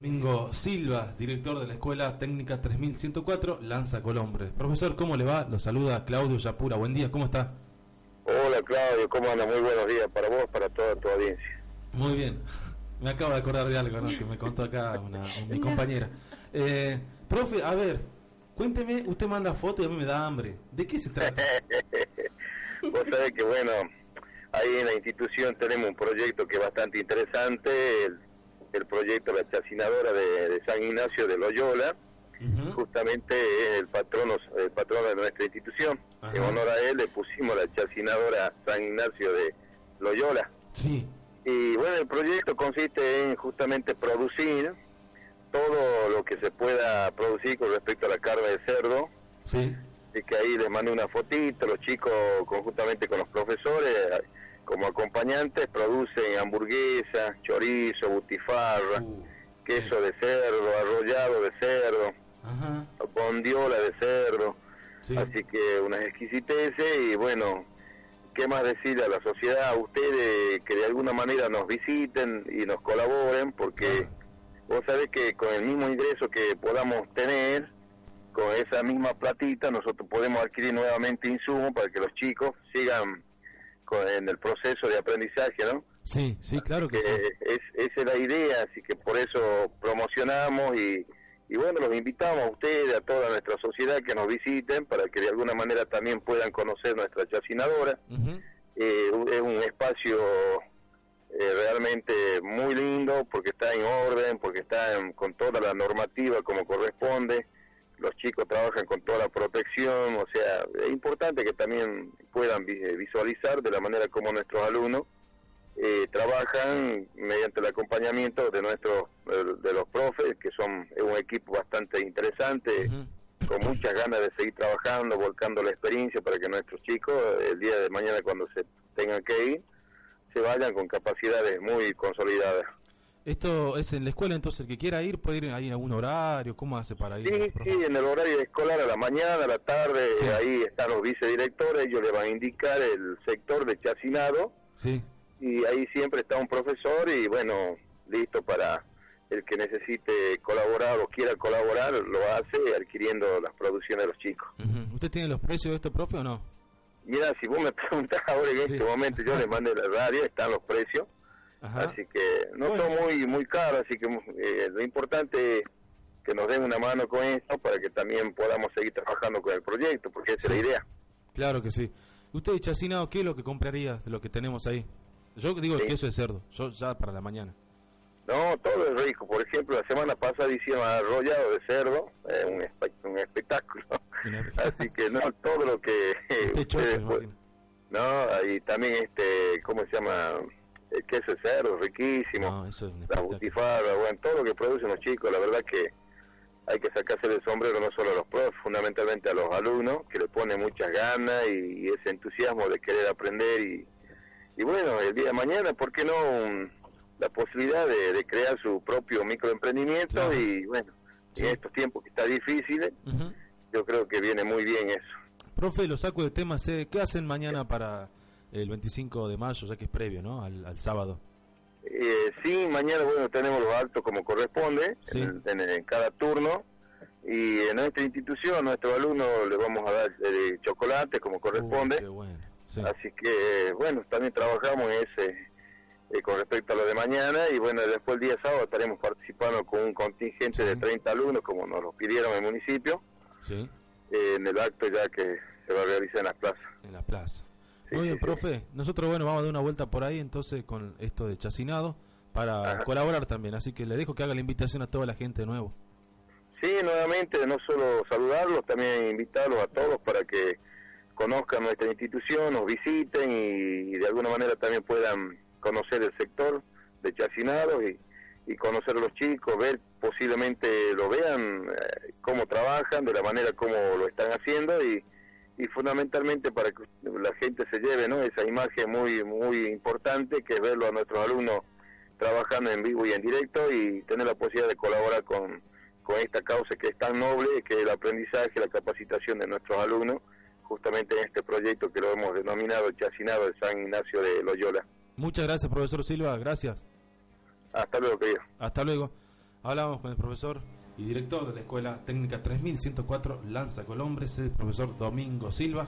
Domingo Silva, director de la Escuela Técnica 3104, Lanza Colombre. Profesor, ¿cómo le va? Lo saluda Claudio Yapura. Buen día, ¿cómo está? Hola Claudio, ¿cómo anda? Muy buenos días para vos, para toda tu audiencia. Muy bien. Me acabo de acordar de algo ¿no? que me contó acá una, mi compañera. Eh, profe, a ver, cuénteme, usted manda fotos y a mí me da hambre. ¿De qué se trata? vos sabés que, bueno, ahí en la institución tenemos un proyecto que es bastante interesante, el el proyecto La Chacinadora de, San Ignacio de Loyola, justamente es el patrono, el patrono de nuestra institución. En honor a él le pusimos la Chacinadora San Ignacio de Loyola. Sí. Y bueno, el proyecto consiste en justamente producir todo lo que se pueda producir con respecto a la carne de cerdo. Sí. Y que ahí les mando una fotito, los chicos conjuntamente con los profesores como acompañantes producen hamburguesas, chorizo, butifarra, uh, queso de cerdo, arrollado de cerdo, bondiola de cerdo, así que unas exquisiteces y bueno, ¿qué más decirle a la sociedad, a ustedes que de alguna manera nos visiten y nos colaboren? Porque vos sabés que con el mismo ingreso que podamos tener, con esa misma platita, nosotros podemos adquirir nuevamente insumos para que los chicos sigan en el proceso de aprendizaje, ¿no? Sí, sí, claro que, sí. Es, esa es la idea, así que por eso promocionamos y, y bueno, los invitamos a ustedes, a toda nuestra sociedad que nos visiten para que de alguna manera también puedan conocer nuestra chacinadora. Eh, es un espacio eh, realmente muy lindo porque está en orden, porque está con toda la normativa como corresponde los chicos trabajan con toda la protección, o sea, es importante que también puedan visualizar de la manera como nuestros alumnos eh, trabajan mediante el acompañamiento de nuestros de los profes, que son un equipo bastante interesante, con muchas ganas de seguir trabajando, volcando la experiencia para que nuestros chicos el día de mañana cuando se tengan que ir, se vayan con capacidades muy consolidadas. Esto es en la escuela, entonces el que quiera ir puede ir ahí en algún horario, ¿cómo hace para ir? Sí, sí, en el horario escolar a la mañana, a la tarde, ahí están los vicedirectores, ellos le van a indicar el sector de chacinado. Sí. Y ahí siempre está un profesor y bueno, listo para el que necesite colaborar o quiera colaborar, lo hace adquiriendo las producciones de los chicos. ¿Usted tiene los precios de este profe o no? Mira, si vos me preguntás ahora en este momento, yo le mandé la radio, están los precios Así que no son muy muy caros, así que eh, lo importante es que nos den una mano con esto para que también podamos seguir trabajando con el proyecto, porque esa es la idea. Claro que sí. ¿Usted, Chacinado, qué es lo que compraría de lo que tenemos ahí? Yo digo el queso de cerdo, yo ya para la mañana. No, todo es rico. Por ejemplo, la semana pasada hicieron arrollado de cerdo, eh, un, un, espectáculo. Así que no, todo lo que... no, y también, este, ¿cómo se llama? El queso de cerdo riquísimo, la butifarra, bueno, todo lo que producen los chicos, la verdad que hay que sacarse el sombrero no solo a los profes, fundamentalmente a los alumnos, que le ponen muchas ganas y, ese entusiasmo de querer aprender y, y bueno, el día de mañana, ¿por qué no la posibilidad de, crear su propio microemprendimiento y bueno, en estos tiempos que está difíciles, yo creo que viene muy bien eso. Profe, lo saco de tema, ¿qué hacen mañana para el 25 de mayo, ya que es previo, ¿no? Al, sábado. Eh, sí, mañana, bueno, tenemos los actos como corresponde, en, cada turno, y en nuestra institución, a nuestros alumnos les vamos a dar eh, chocolate como corresponde. Así que, bueno, también trabajamos ese eh, con respecto a lo de mañana, y bueno, después el día sábado estaremos participando con un contingente de 30 alumnos, como nos lo pidieron el municipio, sí. en el acto ya que se va a realizar en la plaza. En la plaza. Muy bien, profe. Nosotros, bueno, vamos a dar una vuelta por ahí entonces con esto de chacinado para colaborar también. Así que le dejo que haga la invitación a toda la gente de nuevo. Sí, nuevamente, no solo saludarlos, también invitarlos a todos para que conozcan nuestra institución, nos visiten y, de alguna manera también puedan conocer el sector de chacinados y, y conocer a los chicos, ver posiblemente lo vean, eh, cómo trabajan, de la manera como lo están haciendo y y fundamentalmente para que la gente se lleve ¿no? esa imagen muy muy importante que es verlo a nuestros alumnos trabajando en vivo y en directo y tener la posibilidad de colaborar con, con esta causa que es tan noble, que es el aprendizaje, la capacitación de nuestros alumnos, justamente en este proyecto que lo hemos denominado el Chacinado de San Ignacio de Loyola. Muchas gracias, profesor Silva, gracias. Hasta luego, querido. Hasta luego. Hablábamos con el profesor y director de la Escuela Técnica 3104 Lanza Colombre, el profesor Domingo Silva.